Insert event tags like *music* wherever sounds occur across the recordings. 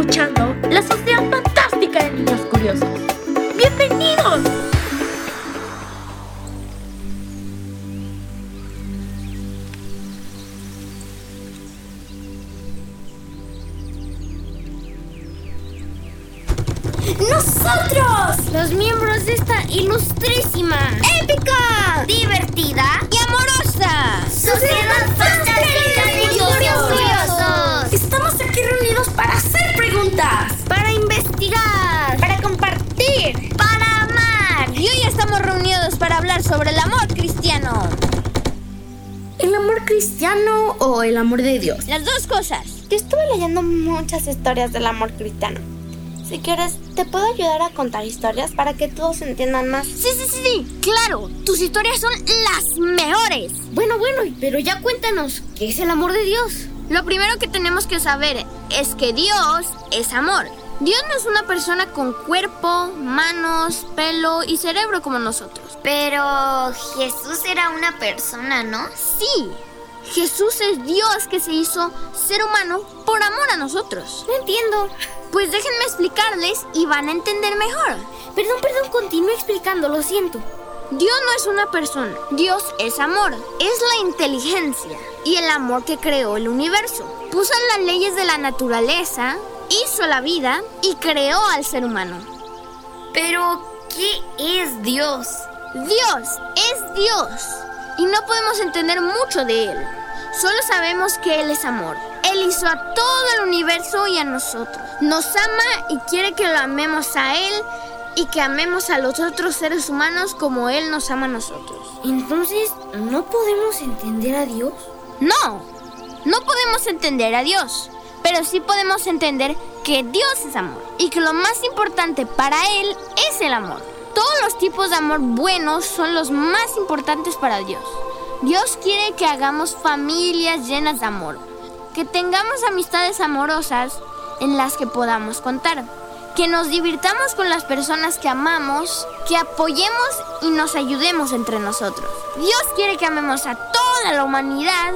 escuchando la Sociedad Fantástica de Niños Curiosos. ¡Bienvenidos! ¡Nosotros! Los miembros de esta ilustrísima, épica, divertida hablar sobre el amor cristiano. ¿El amor cristiano o el amor de Dios? Las dos cosas. Yo estuve leyendo muchas historias del amor cristiano. Si quieres, te puedo ayudar a contar historias para que todos entiendan más. Sí, sí, sí, sí, claro. Tus historias son las mejores. Bueno, bueno, pero ya cuéntanos, ¿qué es el amor de Dios? Lo primero que tenemos que saber es que Dios es amor. Dios no es una persona con cuerpo, manos, pelo y cerebro como nosotros. Pero Jesús era una persona, ¿no? Sí. Jesús es Dios que se hizo ser humano por amor a nosotros. No entiendo. Pues déjenme explicarles y van a entender mejor. Perdón, perdón, continúe explicando, lo siento. Dios no es una persona, Dios es amor, es la inteligencia y el amor que creó el universo. Puso las leyes de la naturaleza, hizo la vida y creó al ser humano. Pero, ¿qué es Dios? Dios es Dios y no podemos entender mucho de Él. Solo sabemos que Él es amor. Él hizo a todo el universo y a nosotros. Nos ama y quiere que lo amemos a Él y que amemos a los otros seres humanos como Él nos ama a nosotros. Entonces, ¿no podemos entender a Dios? No, no podemos entender a Dios, pero sí podemos entender que Dios es amor y que lo más importante para Él es el amor. Todos los tipos de amor buenos son los más importantes para Dios. Dios quiere que hagamos familias llenas de amor, que tengamos amistades amorosas en las que podamos contar, que nos divirtamos con las personas que amamos, que apoyemos y nos ayudemos entre nosotros. Dios quiere que amemos a toda la humanidad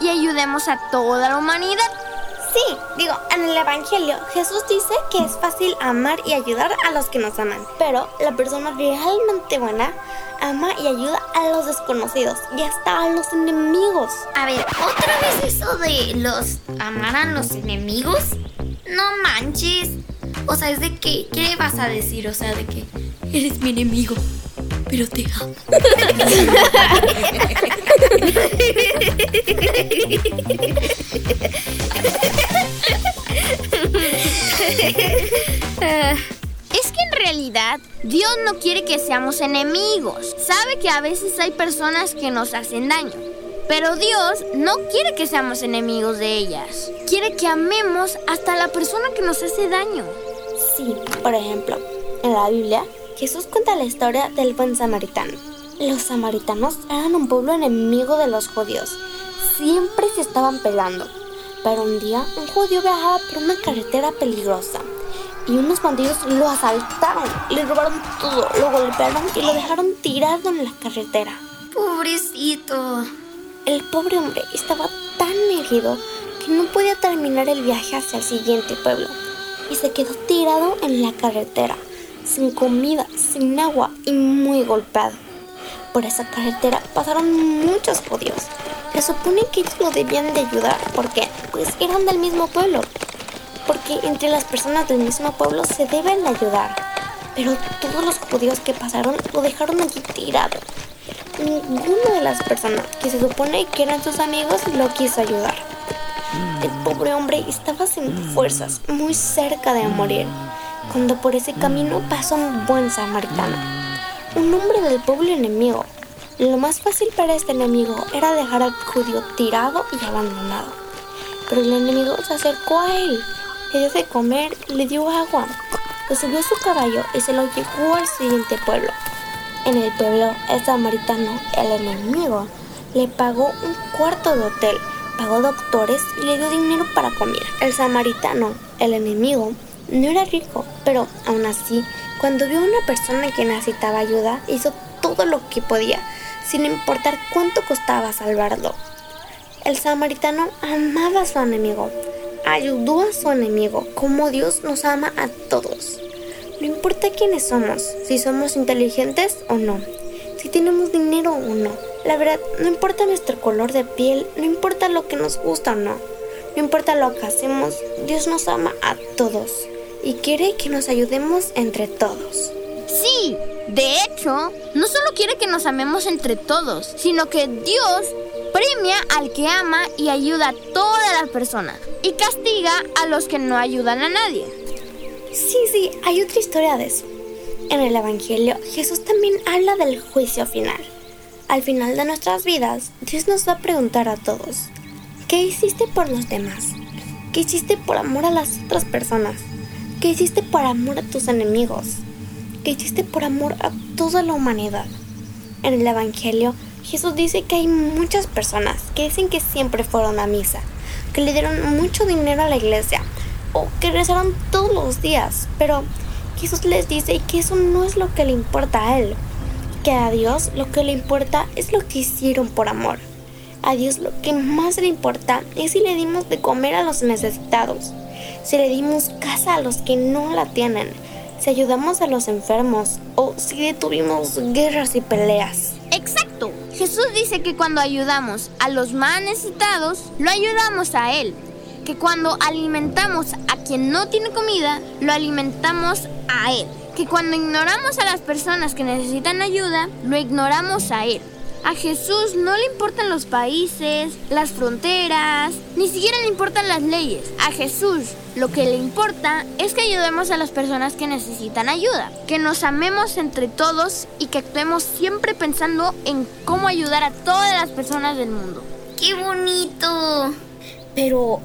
y ayudemos a toda la humanidad. Sí, digo, en el Evangelio Jesús dice que es fácil amar y ayudar a los que nos aman, pero la persona realmente buena ama y ayuda a los desconocidos y hasta a los enemigos. A ver, ¿otra vez eso de los amar a los enemigos? No manches. O sea, es de que, ¿qué vas a decir? O sea, de que eres mi enemigo, pero te amo. *laughs* Dios no quiere que seamos enemigos. Sabe que a veces hay personas que nos hacen daño. Pero Dios no quiere que seamos enemigos de ellas. Quiere que amemos hasta la persona que nos hace daño. Sí, por ejemplo, en la Biblia Jesús cuenta la historia del buen samaritano. Los samaritanos eran un pueblo enemigo de los judíos. Siempre se estaban peleando. Pero un día un judío viajaba por una carretera peligrosa y unos bandidos lo asaltaron, le robaron todo, lo golpearon y lo dejaron tirado en la carretera. Pobrecito. El pobre hombre estaba tan herido que no podía terminar el viaje hacia el siguiente pueblo y se quedó tirado en la carretera, sin comida, sin agua y muy golpeado. Por esa carretera pasaron muchos judíos. Se supone que ellos lo debían de ayudar porque pues eran del mismo pueblo. Porque entre las personas del mismo pueblo se deben de ayudar. Pero todos los judíos que pasaron lo dejaron allí tirado. Ninguna de las personas que se supone que eran sus amigos lo quiso ayudar. El pobre hombre estaba sin fuerzas, muy cerca de morir, cuando por ese camino pasó un buen samaritano, un hombre del pueblo enemigo. Lo más fácil para este enemigo era dejar al judío tirado y abandonado. Pero el enemigo se acercó a él, le dio de comer, le dio agua, lo subió a su caballo y se lo llevó al siguiente pueblo. En el pueblo, el samaritano, el enemigo, le pagó un cuarto de hotel, pagó doctores y le dio dinero para comida. El samaritano, el enemigo, no era rico, pero aún así, cuando vio a una persona que necesitaba ayuda, hizo todo lo que podía, sin importar cuánto costaba salvarlo. El samaritano amaba a su enemigo, ayudó a su enemigo, como Dios nos ama a todos. No importa quiénes somos, si somos inteligentes o no, si tenemos dinero o no. La verdad, no importa nuestro color de piel, no importa lo que nos gusta o no, no importa lo que hacemos, Dios nos ama a todos y quiere que nos ayudemos entre todos. Sí, de hecho, no solo quiere que nos amemos entre todos, sino que Dios premia al que ama y ayuda a todas las personas y castiga a los que no ayudan a nadie. Sí, sí, hay otra historia de eso. En el Evangelio, Jesús también habla del juicio final. Al final de nuestras vidas, Dios nos va a preguntar a todos, ¿qué hiciste por los demás? ¿Qué hiciste por amor a las otras personas? ¿Qué hiciste por amor a tus enemigos? ¿Qué hiciste por amor a toda la humanidad? En el Evangelio, Jesús dice que hay muchas personas que dicen que siempre fueron a misa, que le dieron mucho dinero a la iglesia o que rezaron todos los días, pero Jesús les dice que eso no es lo que le importa a Él, que a Dios lo que le importa es lo que hicieron por amor. A Dios lo que más le importa es si le dimos de comer a los necesitados, si le dimos casa a los que no la tienen, si ayudamos a los enfermos o si detuvimos guerras y peleas. Jesús dice que cuando ayudamos a los más necesitados, lo ayudamos a Él. Que cuando alimentamos a quien no tiene comida, lo alimentamos a Él. Que cuando ignoramos a las personas que necesitan ayuda, lo ignoramos a Él. A Jesús no le importan los países, las fronteras, ni siquiera le importan las leyes. A Jesús lo que le importa es que ayudemos a las personas que necesitan ayuda, que nos amemos entre todos y que actuemos siempre pensando en cómo ayudar a todas las personas del mundo. ¡Qué bonito! Pero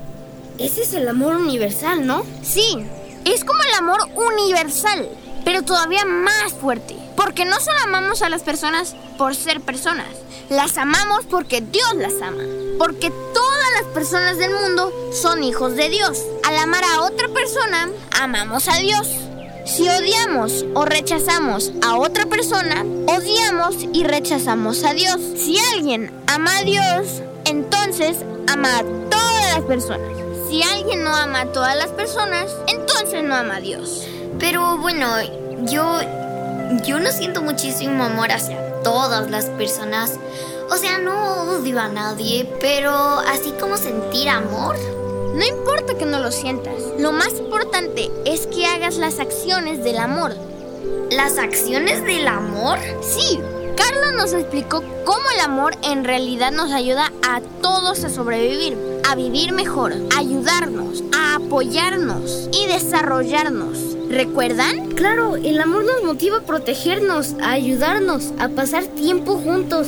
ese es el amor universal, ¿no? Sí, es como el amor universal, pero todavía más fuerte. Porque no solo amamos a las personas por ser personas, las amamos porque Dios las ama. Porque todas las personas del mundo son hijos de Dios. Amar a otra persona, amamos a Dios. Si odiamos o rechazamos a otra persona, odiamos y rechazamos a Dios. Si alguien ama a Dios, entonces ama a todas las personas. Si alguien no ama a todas las personas, entonces no ama a Dios. Pero bueno, yo yo no siento muchísimo amor hacia todas las personas. O sea, no odio a nadie, pero así como sentir amor. No importa que no lo sientas, lo más importante es que hagas las acciones del amor. ¿Las acciones del amor? Sí, Carlos nos explicó cómo el amor en realidad nos ayuda a todos a sobrevivir, a vivir mejor, a ayudarnos, a apoyarnos y desarrollarnos. ¿Recuerdan? Claro, el amor nos motiva a protegernos, a ayudarnos, a pasar tiempo juntos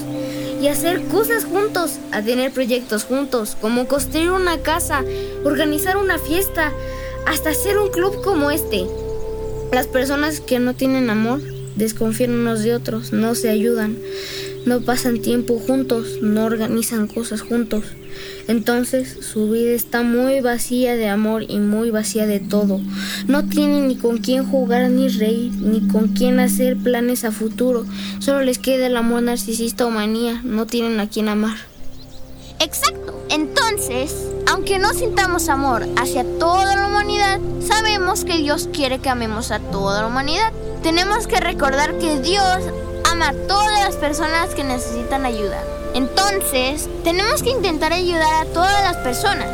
y hacer cosas juntos, a tener proyectos juntos, como construir una casa, organizar una fiesta, hasta hacer un club como este. Las personas que no tienen amor desconfían unos de otros, no se ayudan, no pasan tiempo juntos, no organizan cosas juntos. Entonces su vida está muy vacía de amor y muy vacía de todo. No tienen ni con quién jugar ni reír, ni con quién hacer planes a futuro. Solo les queda el amor narcisista o manía. No tienen a quién amar. Exacto. Entonces, aunque no sintamos amor hacia toda la humanidad, sabemos que Dios quiere que amemos a toda la humanidad. Tenemos que recordar que Dios a todas las personas que necesitan ayuda. Entonces, tenemos que intentar ayudar a todas las personas.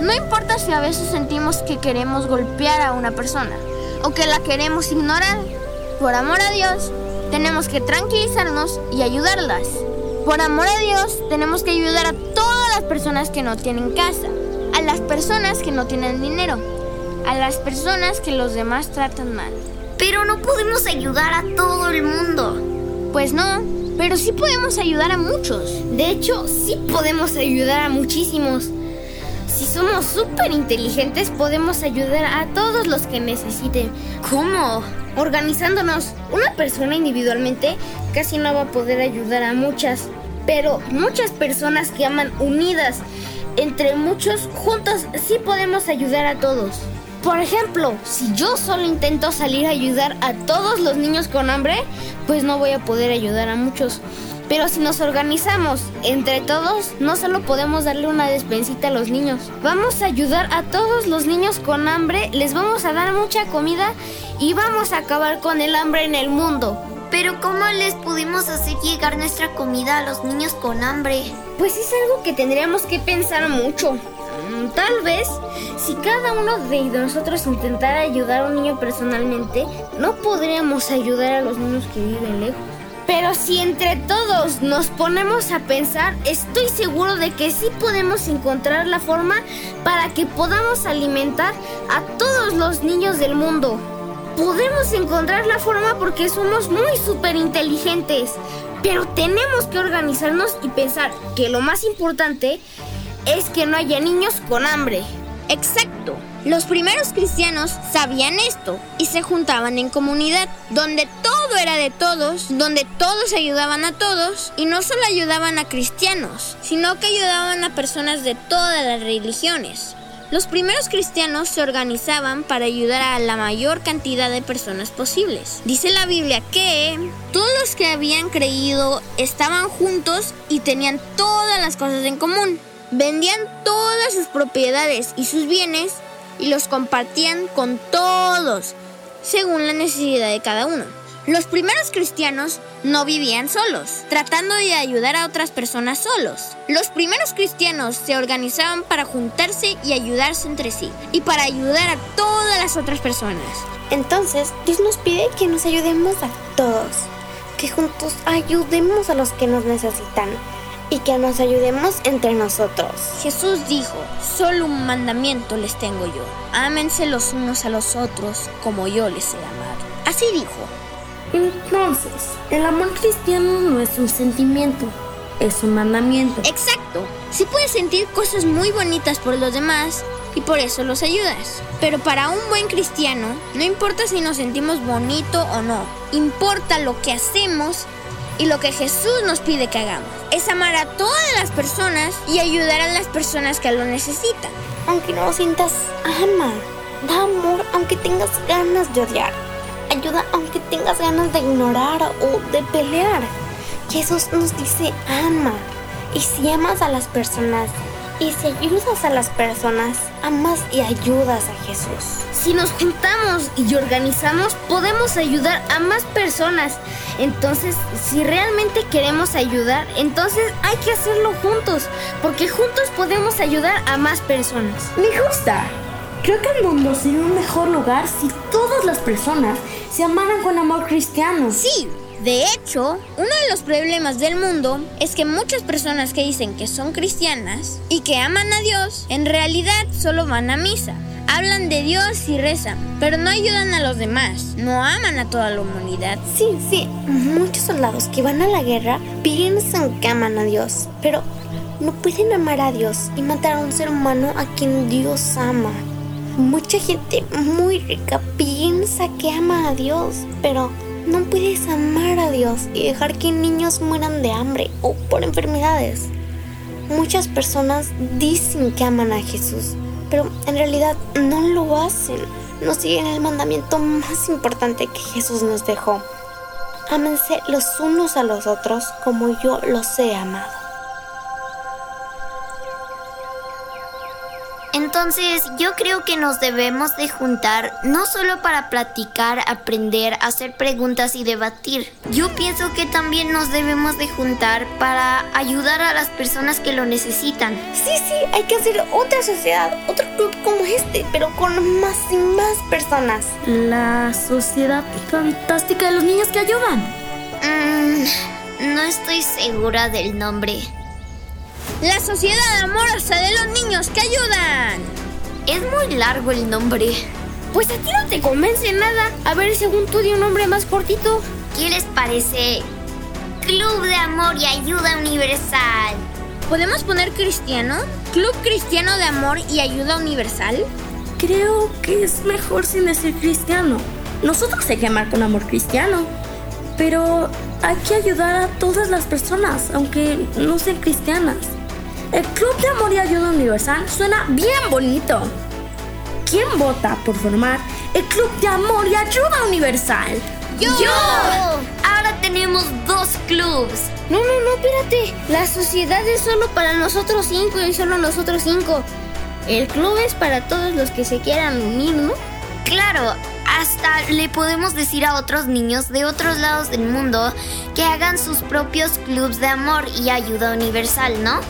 No importa si a veces sentimos que queremos golpear a una persona o que la queremos ignorar. Por amor a Dios, tenemos que tranquilizarnos y ayudarlas. Por amor a Dios, tenemos que ayudar a todas las personas que no tienen casa, a las personas que no tienen dinero, a las personas que los demás tratan mal. Pero no podemos ayudar a todo el mundo. Pues no, pero sí podemos ayudar a muchos. De hecho, sí podemos ayudar a muchísimos. Si somos súper inteligentes, podemos ayudar a todos los que necesiten. ¿Cómo? Organizándonos. Una persona individualmente casi no va a poder ayudar a muchas. Pero muchas personas que aman unidas, entre muchos, juntos sí podemos ayudar a todos. Por ejemplo, si yo solo intento salir a ayudar a todos los niños con hambre, pues no voy a poder ayudar a muchos. Pero si nos organizamos entre todos, no solo podemos darle una despensita a los niños. Vamos a ayudar a todos los niños con hambre, les vamos a dar mucha comida y vamos a acabar con el hambre en el mundo. Pero ¿cómo les pudimos hacer llegar nuestra comida a los niños con hambre? Pues es algo que tendríamos que pensar mucho. Tal vez, si cada uno de nosotros intentara ayudar a un niño personalmente, no podríamos ayudar a los niños que viven lejos. Pero si entre todos nos ponemos a pensar, estoy seguro de que sí podemos encontrar la forma para que podamos alimentar a todos los niños del mundo. Podemos encontrar la forma porque somos muy súper inteligentes. Pero tenemos que organizarnos y pensar que lo más importante es que no haya niños con hambre. Exacto. Los primeros cristianos sabían esto y se juntaban en comunidad, donde todo era de todos, donde todos ayudaban a todos y no solo ayudaban a cristianos, sino que ayudaban a personas de todas las religiones. Los primeros cristianos se organizaban para ayudar a la mayor cantidad de personas posibles. Dice la Biblia que todos los que habían creído estaban juntos y tenían todas las cosas en común. Vendían todas sus propiedades y sus bienes y los compartían con todos, según la necesidad de cada uno. Los primeros cristianos no vivían solos, tratando de ayudar a otras personas solos. Los primeros cristianos se organizaban para juntarse y ayudarse entre sí, y para ayudar a todas las otras personas. Entonces, Dios nos pide que nos ayudemos a todos, que juntos ayudemos a los que nos necesitan y que nos ayudemos entre nosotros. Jesús dijo, solo un mandamiento les tengo yo, ámense los unos a los otros como yo les he amado. Así dijo, Entonces, el amor cristiano no es un sentimiento, es un mandamiento. Exacto. Sí puedes sentir cosas muy bonitas por los demás y por eso los ayudas. Pero para un buen cristiano, no importa si nos sentimos bonito o no, importa lo que hacemos y lo que Jesús nos pide que hagamos. Es amar a todas las personas y ayudar a las personas que lo necesitan. Aunque no lo sientas, ama. Da amor aunque tengas ganas de odiar. Ayuda aunque tengas ganas de ignorar o de pelear. Jesús nos dice ama. Y si amas a las personas y si ayudas a las personas, amas y ayudas a Jesús. Si nos juntamos y organizamos, podemos ayudar a más personas. Entonces, si realmente queremos ayudar, entonces hay que hacerlo juntos, porque juntos podemos ayudar a más personas. Me gusta. Creo que el mundo sería un mejor lugar si todas las personas se amaran con amor cristiano. Sí, de hecho, uno de los problemas del mundo es que muchas personas que dicen que son cristianas y que aman a Dios, en realidad solo van a misa. Hablan de Dios y rezan, pero no ayudan a los demás, no aman a toda la humanidad. Sí, sí, muchos soldados que van a la guerra piensan que aman a Dios, pero no pueden amar a Dios y matar a un ser humano a quien Dios ama. Mucha gente muy rica piensa que ama a Dios, pero no puedes amar a Dios y dejar que niños mueran de hambre o por enfermedades. Muchas personas dicen que aman a Jesús, pero en realidad no lo hacen. No siguen el mandamiento más importante que Jesús nos dejó. Ámense los unos a los otros como yo los he amado. Entonces yo creo que nos debemos de juntar no solo para platicar, aprender, hacer preguntas y debatir. Yo pienso que también nos debemos de juntar para ayudar a las personas que lo necesitan. Sí, sí, hay que hacer otra sociedad, otro club como este, pero con más y más personas. La sociedad fantástica de los niños que ayudan. Mm, no estoy segura del nombre. La sociedad amorosa de los niños que ayudan. Es muy largo el nombre. Pues a ti no te convence nada. A ver, según tú, di un nombre más cortito. ¿Qué les parece? Club de Amor y Ayuda Universal. ¿Podemos poner cristiano? ¿Club Cristiano de Amor y Ayuda Universal? Creo que es mejor sin decir cristiano. Nosotros hay que amar con amor cristiano. Pero hay que ayudar a todas las personas, aunque no sean cristianas. El Club de Amor y Ayuda Universal suena bien bonito. ¿Quién vota por formar el Club de Amor y Ayuda Universal? ¡Yo! Ahora tenemos dos clubs. No, no, no, espérate. La sociedad es solo para nosotros cinco y solo nosotros cinco. El club es para todos los que se quieran unir, ¿no? Claro, hasta le podemos decir a otros niños de otros lados del mundo que hagan sus propios clubs de amor y ayuda universal, ¿no?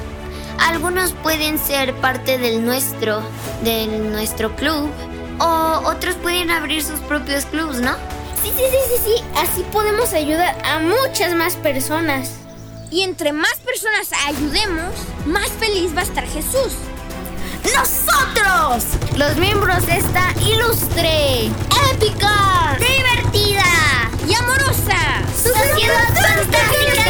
Algunos pueden ser parte del nuestro, de nuestro club, o otros pueden abrir sus propios clubs, ¿no? Sí, sí, sí, sí, sí. Así podemos ayudar a muchas más personas. Y entre más personas ayudemos, más feliz va a estar Jesús. ¡Nosotros! Los miembros de esta ilustre, ¡Épica! ¡Divertida! ¡Y amorosa! ¡Sociedad fantástica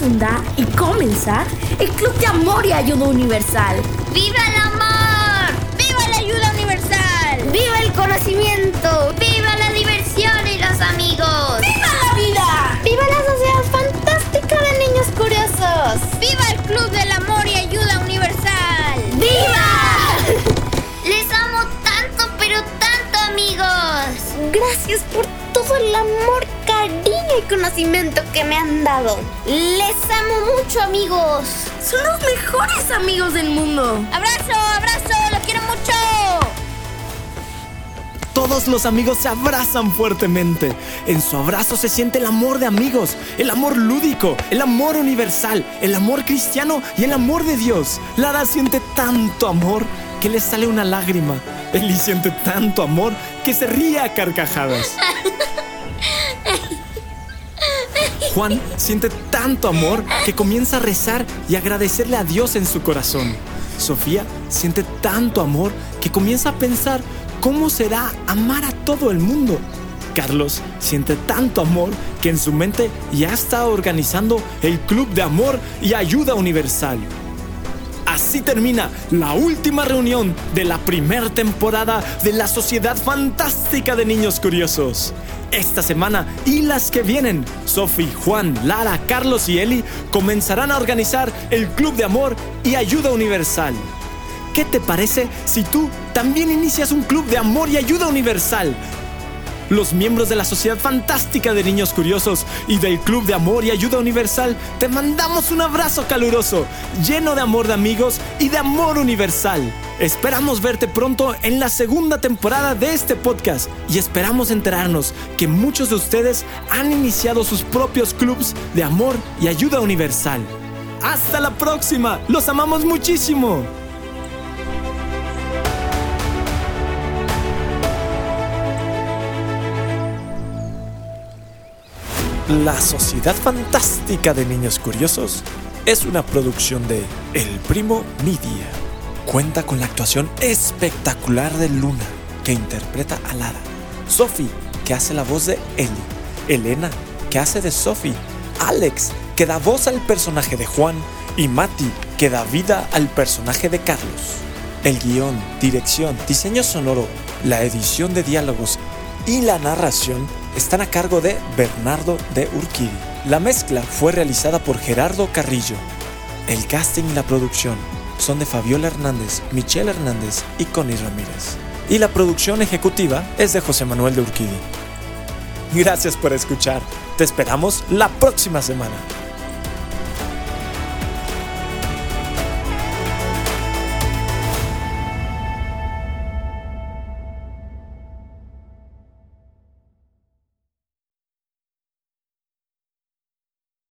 fundar y comenzar el Club de Amor y Ayuda Universal. ¡Viva el amor! ¡Viva la ayuda universal! ¡Viva el conocimiento! ¡Viva la diversión y los amigos! ¡Viva la vida! ¡Viva la sociedad fantástica de niños curiosos! ¡Viva el Club del Gracias por todo el amor, cariño y conocimiento que me han dado. Les amo mucho, amigos. Son los mejores amigos del mundo. ¡Abrazo, abrazo! ¡Lo quiero mucho! Todos los amigos se abrazan fuertemente. En su abrazo se siente el amor de amigos, el amor lúdico, el amor universal, el amor cristiano y el amor de Dios. Lara siente tanto amor que le sale una lágrima. Eli siente tanto amor que se ríe a carcajadas. Juan siente tanto amor que comienza a rezar y agradecerle a Dios en su corazón. Sofía siente tanto amor que comienza a pensar cómo será amar a todo el mundo. Carlos siente tanto amor que en su mente ya está organizando el Club de Amor y Ayuda Universal. Así termina la última reunión de la primera temporada de la Sociedad Fantástica de Niños Curiosos. Esta semana y las que vienen, Sophie, Juan, Lara, Carlos y Eli comenzarán a organizar el Club de Amor y Ayuda Universal. ¿Qué te parece si tú también inicias un club de amor y ayuda universal? Los miembros de la Sociedad Fantástica de Niños Curiosos y del Club de Amor y Ayuda Universal te mandamos un abrazo caluroso, lleno de amor de amigos y de amor universal. Esperamos verte pronto en la segunda temporada de este podcast y esperamos enterarnos que muchos de ustedes han iniciado sus propios clubs de amor y ayuda universal. Hasta la próxima, los amamos muchísimo. La Sociedad Fantástica de Niños Curiosos es una producción de El Primo Media. Cuenta con la actuación espectacular de Luna, que interpreta a Lara, Sophie, que hace la voz de Ellie, Elena, que hace de Sophie, Alex, que da voz al personaje de Juan, y Mati, que da vida al personaje de Carlos. El guion, dirección, diseño sonoro, la edición de diálogos y la narración están a cargo de Bernardo de Urquidi. La mezcla fue realizada por Gerardo Carrillo. El casting y la producción son de Fabiola Hernández, Michelle Hernández y Connie Ramírez. Y la producción ejecutiva es de José Manuel de Urquidi. Gracias por escuchar. Te esperamos la próxima semana.